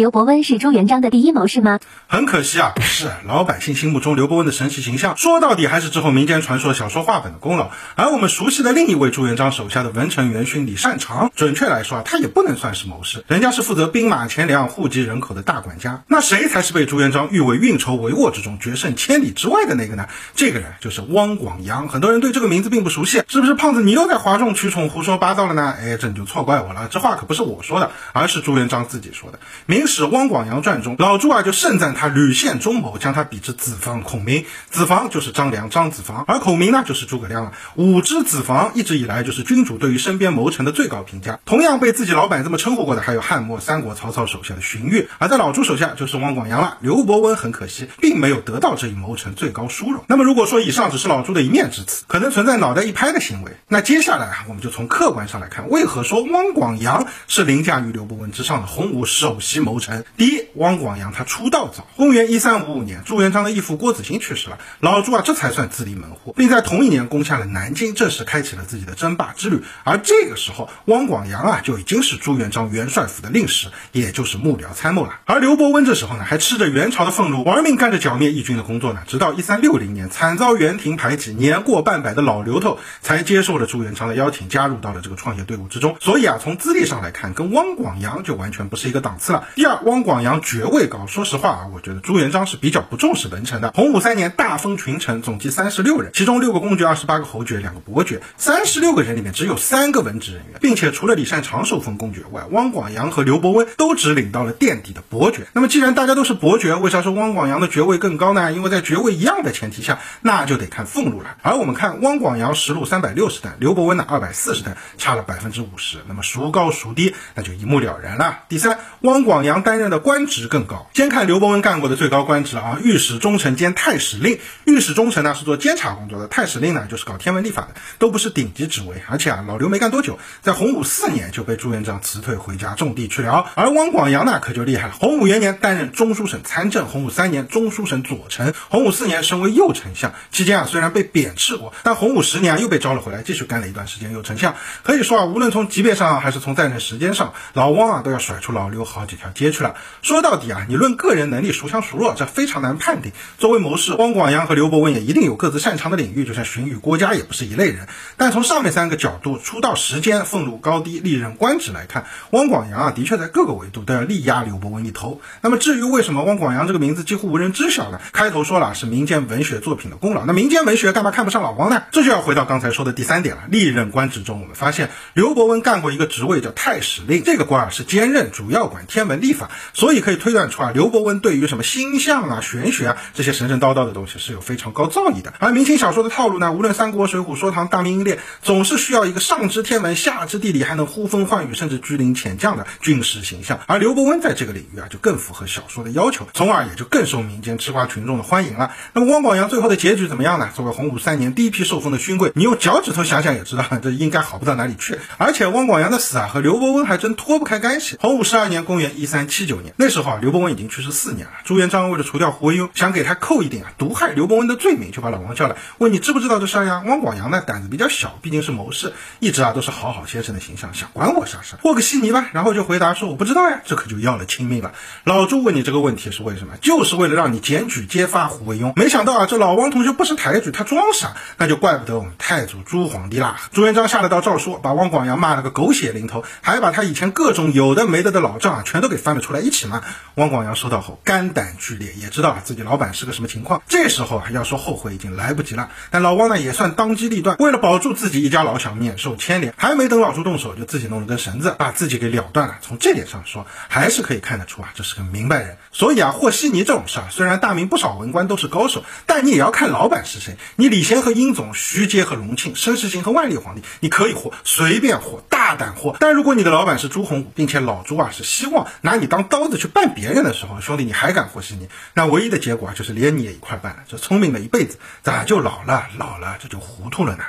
刘伯温是朱元璋的第一谋士吗？很可惜啊，不是。老百姓心目中刘伯温的神奇形象，说到底还是之后民间传说小说话本的功劳。而我们熟悉的另一位朱元璋手下的文臣元勋李善长，准确来说啊，他也不能算是谋士，人家是负责兵马钱粮、户籍人口的大管家。那谁才是被朱元璋誉为运筹帷幄之中、决胜千里之外的那个呢？这个人就是汪广洋。很多人对这个名字并不熟悉，是不是胖子你又在哗众取宠、胡说八道了呢？哎，这你就错怪我了，这话可不是我说的，而是朱元璋自己说的。《明史汪广洋传》中，老朱啊就盛赞他屡献忠谋，将他比之子房孔明。子房就是张良，张子房，而孔明呢就是诸葛亮了。五之子房一直以来就是君主对于身边谋臣的最高评价。同样被自己老板这么称呼过的，还有汉末三国曹操手下的荀彧，而在老朱手下就是汪广洋了。刘伯温很可惜，并没有得到这一谋臣最高殊荣。那么如果说以上只是老朱的一面之词，可能存在脑袋一拍的行为，那接下来啊，我们就从客观上来看，为何说汪广洋是凌驾于刘伯温之上的洪武首席谋谋臣？第一，汪广洋他出道早，公元一三五五年，朱元璋的义父郭子兴去世了，老朱啊这才算自立门户，并在同一年攻下了南京，正式开启了自己的争霸之旅。而这个时候，汪广洋啊就已经是朱元璋元帅府的令史，也就是幕僚参谋了。而刘伯温这时候呢，还吃着元朝的俸禄，玩命干着剿灭义军的工作呢。直到一三六零年，惨遭元廷排挤，年过半百的老刘头才接受了朱元璋的邀请，加入到了这个创业队伍之中。所以啊，从资历上来看，跟汪广洋就完全不是一个档次了。第二，汪广洋爵位高，说实话啊，我觉得朱元璋是比较不重视文臣的。洪武三年，大封群臣，总计三十六人，其中六个公爵，二十八个侯爵，两个伯爵。三十六个人里面只有三个文职人员，并且除了李善长受封公爵外，汪广洋和刘伯温都只领到了垫底的伯爵。那么既然大家都是伯爵，为啥说汪广洋的爵位更高呢？因为在爵位一样的前提下，那就得看俸禄了。而我们看汪广洋实禄三百六十担，刘伯温呢二百四十担，差了百分之五十。那么孰高孰低，那就一目了然了。第三，汪广洋杨担任的官职更高。先看刘伯温干过的最高官职啊，御史中丞兼太史令。御史中丞呢是做监察工作的，太史令呢就是搞天文历法的，都不是顶级职位。而且啊，老刘没干多久，在洪武四年就被朱元璋辞退回家种地去了。而汪广洋呢可就厉害了，洪武元年担任中书省参政，洪武三年中书省左丞，洪武四年升为右丞相。期间啊虽然被贬斥过，但洪武十年啊又被招了回来，继续干了一段时间右丞相。可以说啊，无论从级别上还是从在任时间上，老汪啊都要甩出老刘好几条接去了。说到底啊，你论个人能力孰强孰弱，这非常难判定。作为谋士，汪广洋和刘伯温也一定有各自擅长的领域，就像荀彧、郭嘉也不是一类人。但从上面三个角度，出道时间、俸禄高低、历任官职来看，汪广洋啊的确在各个维度都要力压刘伯温一头。那么至于为什么汪广洋这个名字几乎无人知晓呢？开头说了是民间文学作品的功劳，那民间文学干嘛看不上老汪呢？这就要回到刚才说的第三点了。历任官职中，我们发现刘伯温干过一个职位叫太史令，这个官啊是兼任，主要管天文历法，所以可以推断出啊，刘伯温对于什么星象啊、玄学啊这些神神叨叨的东西是有非常高造诣的。而明清小说的套路呢，无论三国、水浒、说唐、大明、英烈，总是需要一个上知天文、下知地理，还能呼风唤雨，甚至居临遣将的军事形象。而刘伯温在这个领域啊，就更符合小说的要求，从而也就更受民间吃瓜群众的欢迎了。那么汪广洋最后的结局怎么样呢？作为洪武三年第一批受封的勋贵，你用脚趾头想想也知道，这应该好不到哪里去。而且汪广洋的死啊，和刘伯温还真脱不开干系。洪武十二年，公元一三七九年，那时候啊，刘伯温已经去世四年了。朱元璋为了除掉胡惟庸，想给他扣一点啊毒害刘伯温的罪名，就把老王叫来问你知不知道这事儿呀？汪广洋呢胆子比较小，毕竟是谋士，一直啊都是好好先生的形象，想管我啥事儿？和个稀泥吧。然后就回答说我不知道呀，这可就要了亲命了。老朱问你这个问题是为什么？就是为了让你检举揭发胡惟庸。没想到啊，这老汪同学不识抬举，他装傻，那就怪不得我们太祖朱皇帝啦。朱元璋下了道诏书，把汪广洋骂了个狗血淋头，还把他以前各种有的没的的老账啊，全都给翻了出来一起骂。汪广洋收到后肝胆俱裂，也知道啊自己老板是个什么情况。这时候啊，要说后悔已经来不及了。但老汪呢也算当机立断，为了保住自己一家老小免受牵连，还没等老朱动手，就自己弄了根绳子把自己给了断了。从这点上说，还是可以看得出啊，这是个明白人。所以啊，和稀泥这种事儿，虽然大明不少文官都是高手，但你也要看老板是谁。你李贤和英总、徐阶和隆庆、申时行和万历皇帝，你可以和，随便和，大胆和。但如果你的老板是朱洪武，并且老朱啊是希望拿你当刀子去办别人的时候，兄弟你还敢和稀泥？那唯一的结果，就是连你也一块办了。这聪明了一辈子，咋就老了？老了这就糊涂了呢？